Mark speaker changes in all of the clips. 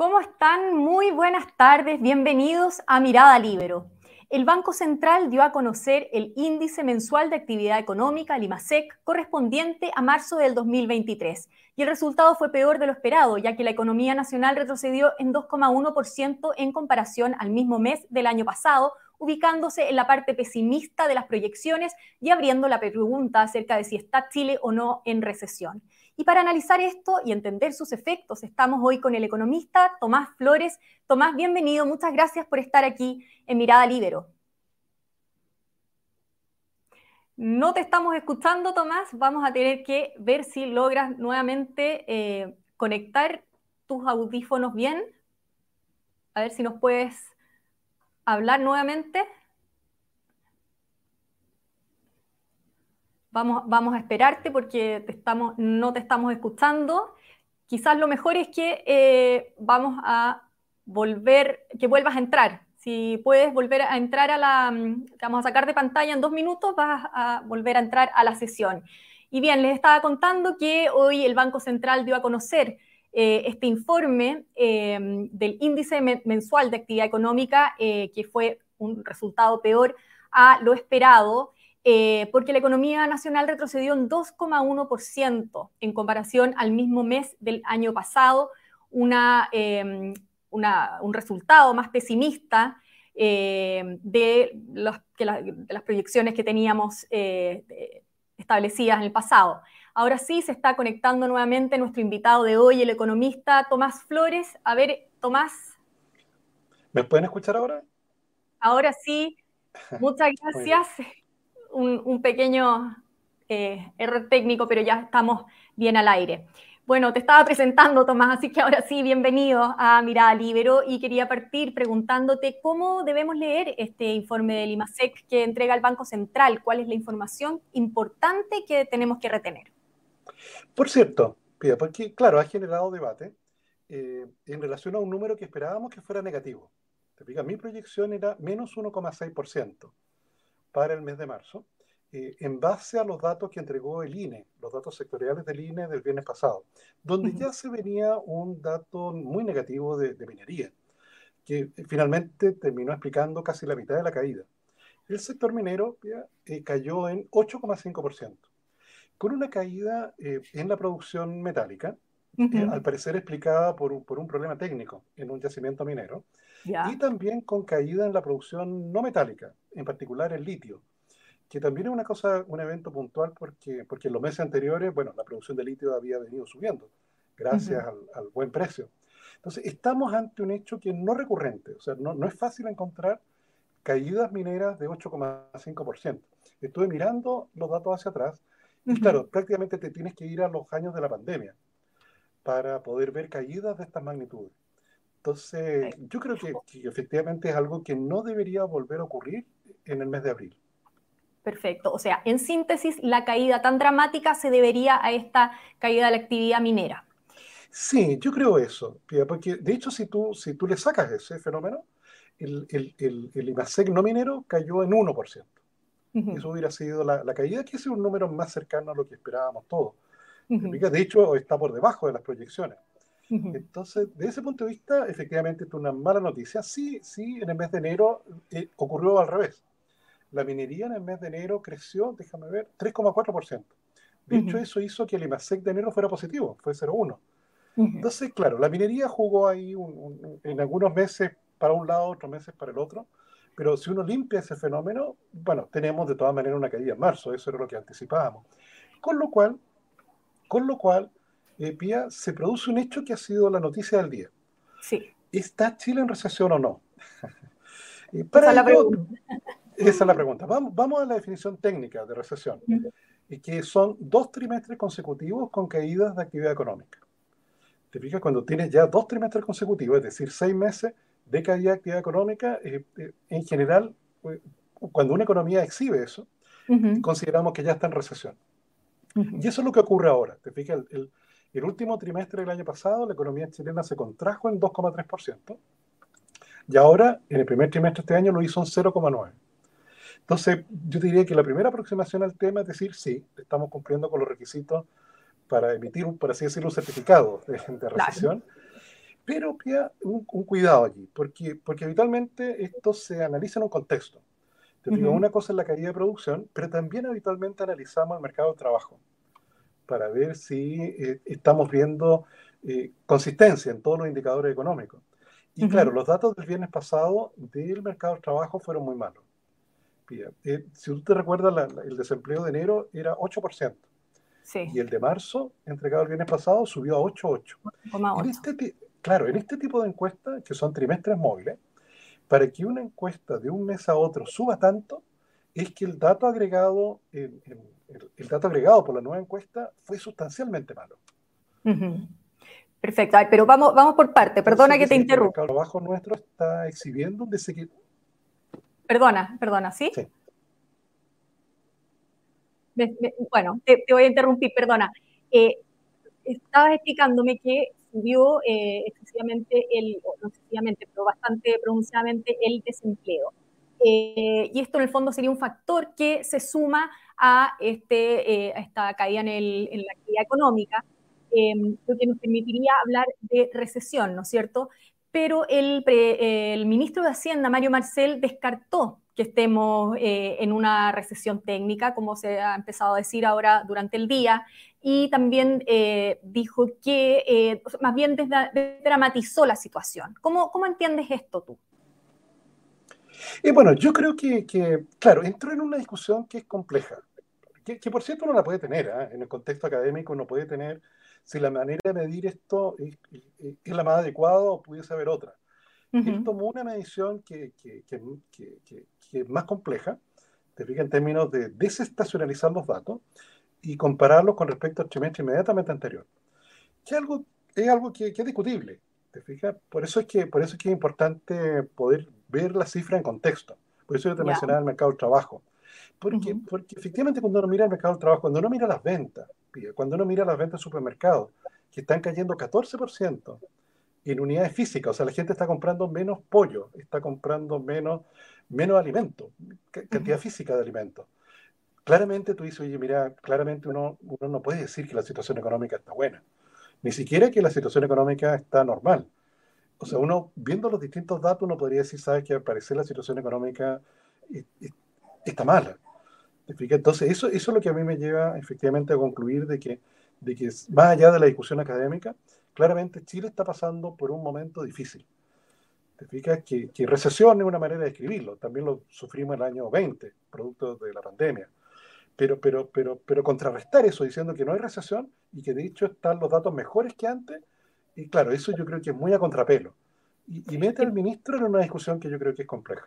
Speaker 1: ¿Cómo están? Muy buenas tardes, bienvenidos a Mirada Libero. El Banco Central dio a conocer el índice mensual de actividad económica, el IMASEC, correspondiente a marzo del 2023. Y el resultado fue peor de lo esperado, ya que la economía nacional retrocedió en 2,1% en comparación al mismo mes del año pasado, ubicándose en la parte pesimista de las proyecciones y abriendo la pregunta acerca de si está Chile o no en recesión. Y para analizar esto y entender sus efectos, estamos hoy con el economista Tomás Flores. Tomás, bienvenido. Muchas gracias por estar aquí en Mirada Libero. No te estamos escuchando, Tomás. Vamos a tener que ver si logras nuevamente eh, conectar tus audífonos bien. A ver si nos puedes hablar nuevamente. Vamos, a esperarte porque no te estamos escuchando. Quizás lo mejor es que eh, vamos a volver, que vuelvas a entrar. Si puedes volver a entrar a la, te vamos a sacar de pantalla en dos minutos, vas a volver a entrar a la sesión. Y bien, les estaba contando que hoy el Banco Central dio a conocer eh, este informe eh, del índice mensual de actividad económica, que fue un resultado peor a lo esperado. Eh, porque la economía nacional retrocedió en 2,1% en comparación al mismo mes del año pasado, em, un resultado más pesimista eh, de, las proyecciones que teníamos eh, establecidas en el pasado. Ahora sí se está conectando nuevamente nuestro invitado de hoy, el economista Tomás Flores. A ver, Tomás.
Speaker 2: ¿Me pueden escuchar ahora?
Speaker 1: Ahora sí. Muchas gracias un, pequeño eh, error técnico, pero ya estamos bien al aire. Bueno, te estaba presentando, Tomás, así que ahora sí, bienvenido a Mirada Libero y quería partir preguntándote cómo debemos leer este informe del IMASEC que entrega el Banco Central, cuál es la información importante que tenemos que retener.
Speaker 2: Por cierto, Pia, porque claro, ha generado debate eh, en relación a un número que esperábamos que fuera negativo. Te mi proyección era menos 1,6% para el mes de marzo, eh, en base a los datos que entregó el INE, los datos sectoriales del INE del viernes pasado, donde ya se venía un dato muy negativo de, minería, que finalmente terminó explicando casi la mitad de la caída. El sector minero eh, cayó en 8,5%, con una caída eh, en la producción metálica, al parecer explicada por por un, problema técnico en un yacimiento minero, y también con caída en la producción no metálica, en particular el litio, que también es una cosa, un evento puntual porque, porque en los meses anteriores, bueno, la producción de litio había venido subiendo gracias al, buen precio. Entonces, estamos ante un hecho que no recurrente, o sea, no, no es fácil encontrar caídas mineras de 8,5%. Estuve mirando los datos hacia atrás claro, prácticamente te tienes que ir a los años de la pandemia para poder ver caídas de estas magnitudes. Entonces, yo creo que, efectivamente es algo que no debería volver a ocurrir en el mes de abril.
Speaker 1: Perfecto. O sea, en síntesis, la caída tan dramática se debería a esta caída de la actividad minera.
Speaker 2: Sí, yo creo eso, porque de hecho si tú, si tú le sacas ese fenómeno, el, el, el, IMASEC no minero cayó en 1%. Eso hubiera sido la, la, caída, que es un número más cercano a lo que esperábamos todos. De hecho, está por debajo de las proyecciones. Entonces, de ese punto de vista, efectivamente es una mala noticia. Sí, sí, en el mes de enero eh, ocurrió al revés. La minería en el mes de enero creció, déjame ver, 3,4%. De hecho, eso hizo que el IMASEC de enero fuera positivo, fue 0,1. Entonces, claro, la minería jugó ahí en algunos meses para un lado, otros meses para el otro. Pero si uno limpia ese fenómeno, bueno, tenemos de todas maneras una caída en marzo, eso era lo que anticipábamos. Con lo cual, con lo cual, eh, Pía, se produce un hecho que ha sido la noticia del día.
Speaker 1: Sí.
Speaker 2: ¿Está Chile en recesión o no?
Speaker 1: para esa, es la pregunta.
Speaker 2: esa es la pregunta. Vamos, vamos a la definición técnica de recesión, y que son dos trimestres consecutivos con caídas de actividad económica. Te fijas, cuando tienes ya dos trimestres consecutivos, es decir, seis meses de caída de actividad económica, eh, eh, en general, cuando una economía exhibe eso, consideramos que ya está en recesión. Y eso es lo que ocurre ahora. Te fijas, el, el último trimestre del año pasado, la economía chilena se contrajo en 2,3%. Y ahora, en el primer trimestre de este año, lo hizo en 0,9%. Entonces, yo diría que la primera aproximación al tema es decir, sí, estamos cumpliendo con los requisitos para emitir, un, por así decirlo, un certificado de, recesión. Pero un, un, cuidado aquí, porque, porque habitualmente esto se analiza en un contexto. Te digo, una cosa es la caída de producción, pero también habitualmente analizamos el mercado de trabajo para ver si eh, estamos viendo eh, consistencia en todos los indicadores económicos. Y claro, los datos del viernes pasado del mercado de trabajo fueron muy malos. Eh, si tú te recuerdas, el desempleo de enero era 8%. Sí. Y el de marzo, entregado el viernes pasado, subió a 8,8%. este, claro, en este tipo de encuestas, que son trimestres móviles, para que una encuesta de un mes a otro suba tanto, es que el dato agregado, el, dato agregado por la nueva encuesta fue sustancialmente malo.
Speaker 1: Perfecto, pero vamos, vamos por parte, perdona que te interrumpa.
Speaker 2: El trabajo nuestro está exhibiendo un desequilibrio.
Speaker 1: Perdona, perdona, ¿sí? Sí. bueno, te, voy a interrumpir, perdona. Eh, estabas explicándome que subió eh, excesivamente el, no excesivamente, pero bastante pronunciadamente el desempleo. Eh, y esto en el fondo sería un factor que se suma a, este, eh, esta caída en, el, en, la actividad económica, lo que nos permitiría hablar de recesión, ¿no es cierto? Pero el, el ministro de Hacienda, Mario Marcel, descartó que estemos en una recesión técnica, como se ha empezado a decir ahora durante el día, y también eh, dijo que eh, más bien dramatizó la situación. ¿Cómo, ¿Cómo, entiendes esto tú?
Speaker 2: Y bueno, yo creo que, que, claro, entró en una discusión que es compleja, que, que por cierto uno la puede tener, ¿eh? en el contexto académico uno puede tener si la manera de medir esto es, es la más adecuada o pudiese haber otra. Él tomó una medición que, que, es más compleja, te fijas en términos de desestacionalizar los datos, y compararlo con respecto al trimestre inmediatamente anterior. Que algo, es algo que, que, es discutible, ¿te fijas? Por eso, es que, por eso es que es importante poder ver la cifra en contexto. Por eso yo te mencionaba el mercado del trabajo. Porque, porque efectivamente cuando uno mira el mercado del trabajo, cuando uno mira las ventas, cuando uno mira las ventas en supermercados, que están cayendo 14% en unidades físicas, o sea, la gente está comprando menos pollo, está comprando menos, menos alimento, cantidad física de alimentos claramente tú dices, oye, mira, claramente uno, uno no puede decir que la situación económica está buena, ni siquiera que la situación económica está normal. O sea, uno, viendo los distintos datos, uno podría decir, sabes que al parecer la situación económica está mala. Entonces, eso, eso es lo que a mí me lleva efectivamente a concluir de que, de que más allá de la discusión académica, claramente Chile está pasando por un momento difícil. ¿Te fijas? Que, que recesión es una manera de escribirlo. También lo sufrimos en el año 20, producto de la pandemia pero, pero, pero, pero contrarrestar eso diciendo que no hay recesión y que de hecho están los datos mejores que antes, y claro, eso yo creo que es muy a contrapelo. Y, mete al ministro en una discusión que yo creo que es compleja.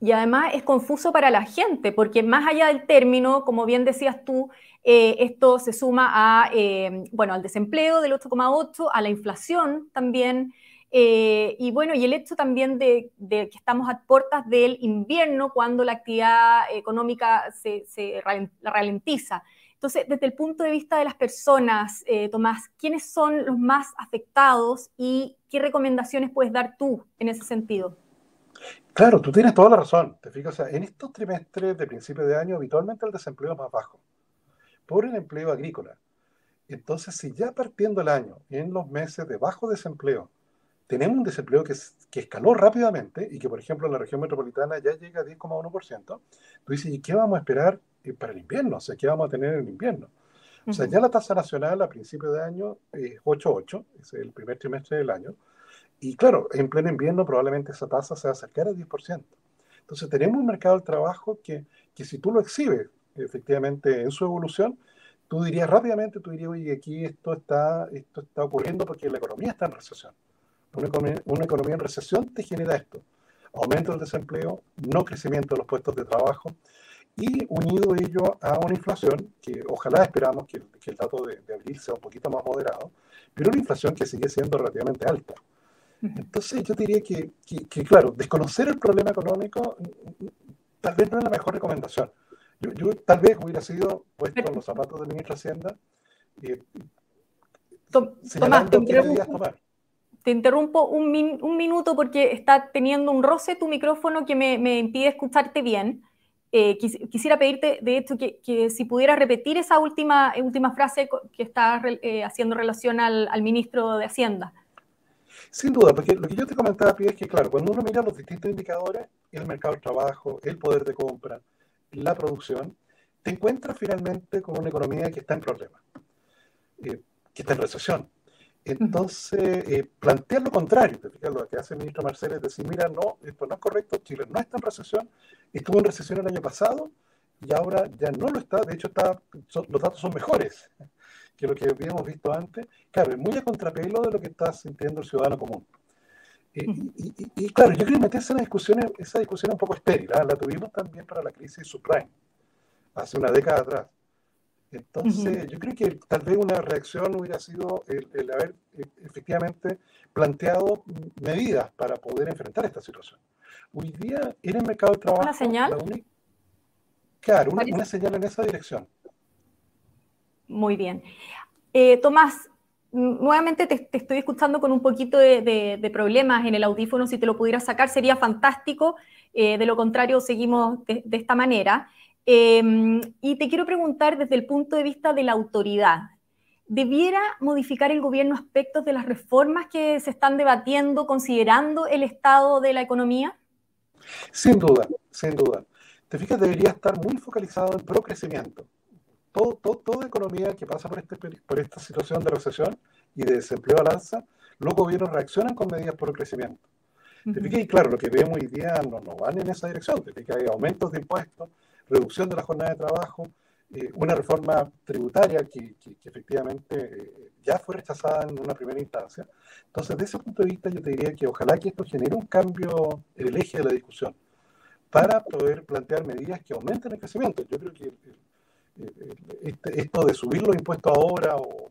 Speaker 1: Y además es confuso para la gente, porque más allá del término, como bien decías tú, eh, esto se suma a, eh, bueno, al desempleo del 8,8, a la inflación también, eh, y bueno, y el hecho también de, que estamos a puertas del invierno cuando la actividad económica se, ralentiza. Entonces, desde el punto de vista de las personas, eh, Tomás, ¿quiénes son los más afectados y qué recomendaciones puedes dar tú en ese sentido?
Speaker 2: Claro, tú tienes toda la razón. Te fijas, en estos trimestres de principio de año, habitualmente el desempleo es más bajo por el empleo agrícola. Entonces, si ya partiendo el año, en los meses de bajo desempleo, tenemos un desempleo que, que escaló rápidamente y que, por ejemplo, en la región metropolitana ya llega a 10,1%, tú dices, ¿y qué vamos a esperar eh, para el invierno? O sea, ¿qué vamos a tener en el invierno? O sea, ya la tasa nacional a principio de año es 8,8, es el primer trimestre del año. Y claro, en pleno invierno probablemente esa tasa se va a acercar al 10%. Entonces tenemos un mercado del trabajo que, que si tú lo exhibes efectivamente en su evolución, tú dirías rápidamente, tú dirías, oye, aquí esto está, esto está ocurriendo porque la economía está en recesión. Una economía, en recesión te genera esto. Aumento del desempleo, no crecimiento de los puestos de trabajo y unido ello a una inflación que ojalá esperamos que, el dato de, abril sea un poquito más moderado, pero una inflación que sigue siendo relativamente alta. Entonces yo diría que, que, claro, desconocer el problema económico tal vez no es la mejor recomendación. Yo, tal vez hubiera sido puesto en los zapatos del ministro de Hacienda eh,
Speaker 1: señalando qué medidas tomar te interrumpo un, minuto porque está teniendo un roce tu micrófono que me, impide escucharte bien. Eh, quisiera pedirte, de hecho, que, si pudieras repetir esa última, última frase que estás eh, haciendo relación al, ministro de Hacienda.
Speaker 2: Sin duda, porque lo que yo te comentaba, Pia, es que, claro, cuando uno mira los distintos indicadores, el mercado del trabajo, el poder de compra, la producción, te encuentras finalmente con una economía que está en problemas, eh, que está en recesión. Entonces, eh, plantear lo contrario, te fijas, lo que hace el ministro Marcel es decir, mira, no, esto no es correcto, Chile no está en recesión, estuvo en recesión el año pasado y ahora ya no lo está, de hecho está, los datos son mejores que lo que habíamos visto antes, claro, es muy a contrapelo de lo que está sintiendo el ciudadano común. Y, claro, yo creo que meterse en discusión, esa discusión es un poco estéril, ¿ah? la tuvimos también para la crisis subprime, hace una década atrás. Entonces, yo creo que tal vez una reacción hubiera sido el, haber e, efectivamente planteado medidas para poder enfrentar esta situación. Hoy día, en el mercado de trabajo...
Speaker 1: ¿Una señal?
Speaker 2: claro, una, señal en esa dirección.
Speaker 1: Muy bien. Eh, Tomás, nuevamente te, estoy escuchando con un poquito de, problemas en el audífono. Si te lo pudieras sacar sería fantástico. Eh, de lo contrario, seguimos de, esta manera. Em, y te quiero preguntar desde el punto de vista de la autoridad. ¿Debiera modificar el gobierno aspectos de las reformas que se están debatiendo considerando el estado de la economía?
Speaker 2: Sin duda, sin duda. Te fijas, debería estar muy focalizado en procrecimiento toda economía que pasa por, este, por esta situación de recesión y de desempleo al alza, los gobiernos reaccionan con medidas por crecimiento. Y claro, lo que vemos hoy día no, no van en esa dirección. Te fijas, hay aumentos de impuestos, reducción de la jornada de trabajo, eh, una reforma tributaria que, efectivamente eh, ya fue rechazada en una primera instancia. Entonces, desde ese punto de vista, yo te diría que ojalá que esto genere un cambio en el eje de la discusión para poder plantear medidas que aumenten el crecimiento. Yo creo que este, esto de subir los impuestos ahora, o,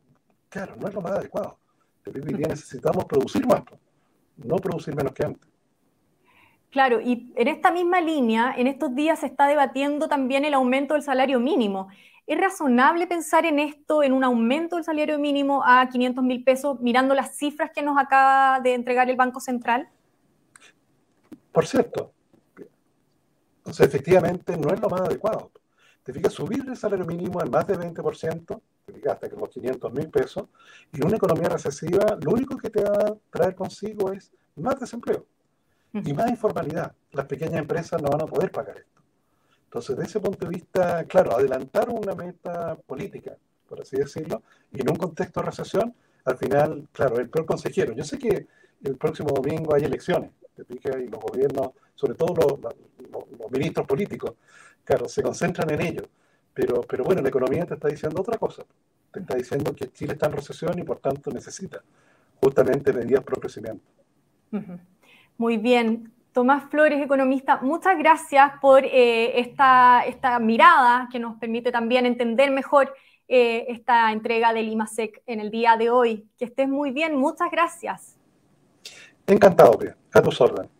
Speaker 2: claro, no es lo más adecuado. Hoy día necesitamos producir más, no producir menos que antes.
Speaker 1: Claro, y en esta misma línea, en estos días se está debatiendo también el aumento del salario mínimo. ¿Es razonable pensar en esto, en un aumento del salario mínimo a 500 mil pesos, mirando las cifras que nos acaba de entregar el Banco Central?
Speaker 2: Por cierto, entonces efectivamente no es lo más adecuado te fijas, subir el salario mínimo en más de 20%, te fijas, hasta que los 500 mil pesos, y una economía recesiva, lo único que te va a traer consigo es más desempleo y más informalidad. Las pequeñas empresas no van a poder pagar esto. Entonces, de ese punto de vista, claro, adelantar una meta política, por así decirlo, y en un contexto de recesión, al final, claro, el peor consejero. Yo sé que el próximo domingo hay elecciones, te fijas, y los gobiernos, sobre todo los ministros políticos, claro, se concentran en ello. Pero, pero bueno, la economía te está diciendo otra cosa. Te está diciendo que Chile está en recesión y por tanto necesita justamente medidas pro crecimiento.
Speaker 1: Muy bien. Tomás Flores, economista, muchas gracias por eh, esta, esta mirada que nos permite también entender mejor eh, esta entrega del IMASEC en el día de hoy. Que estés muy bien, muchas gracias.
Speaker 2: Encantado, A tus órdenes.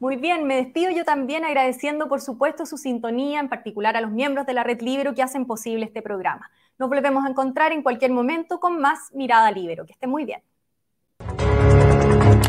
Speaker 1: Muy bien, me despido yo también agradeciendo, por supuesto, su sintonía, en particular a los miembros de la Red Libero que hacen posible este programa. Nos volvemos a encontrar en cualquier momento con más Mirada Libero. Que esté muy bien.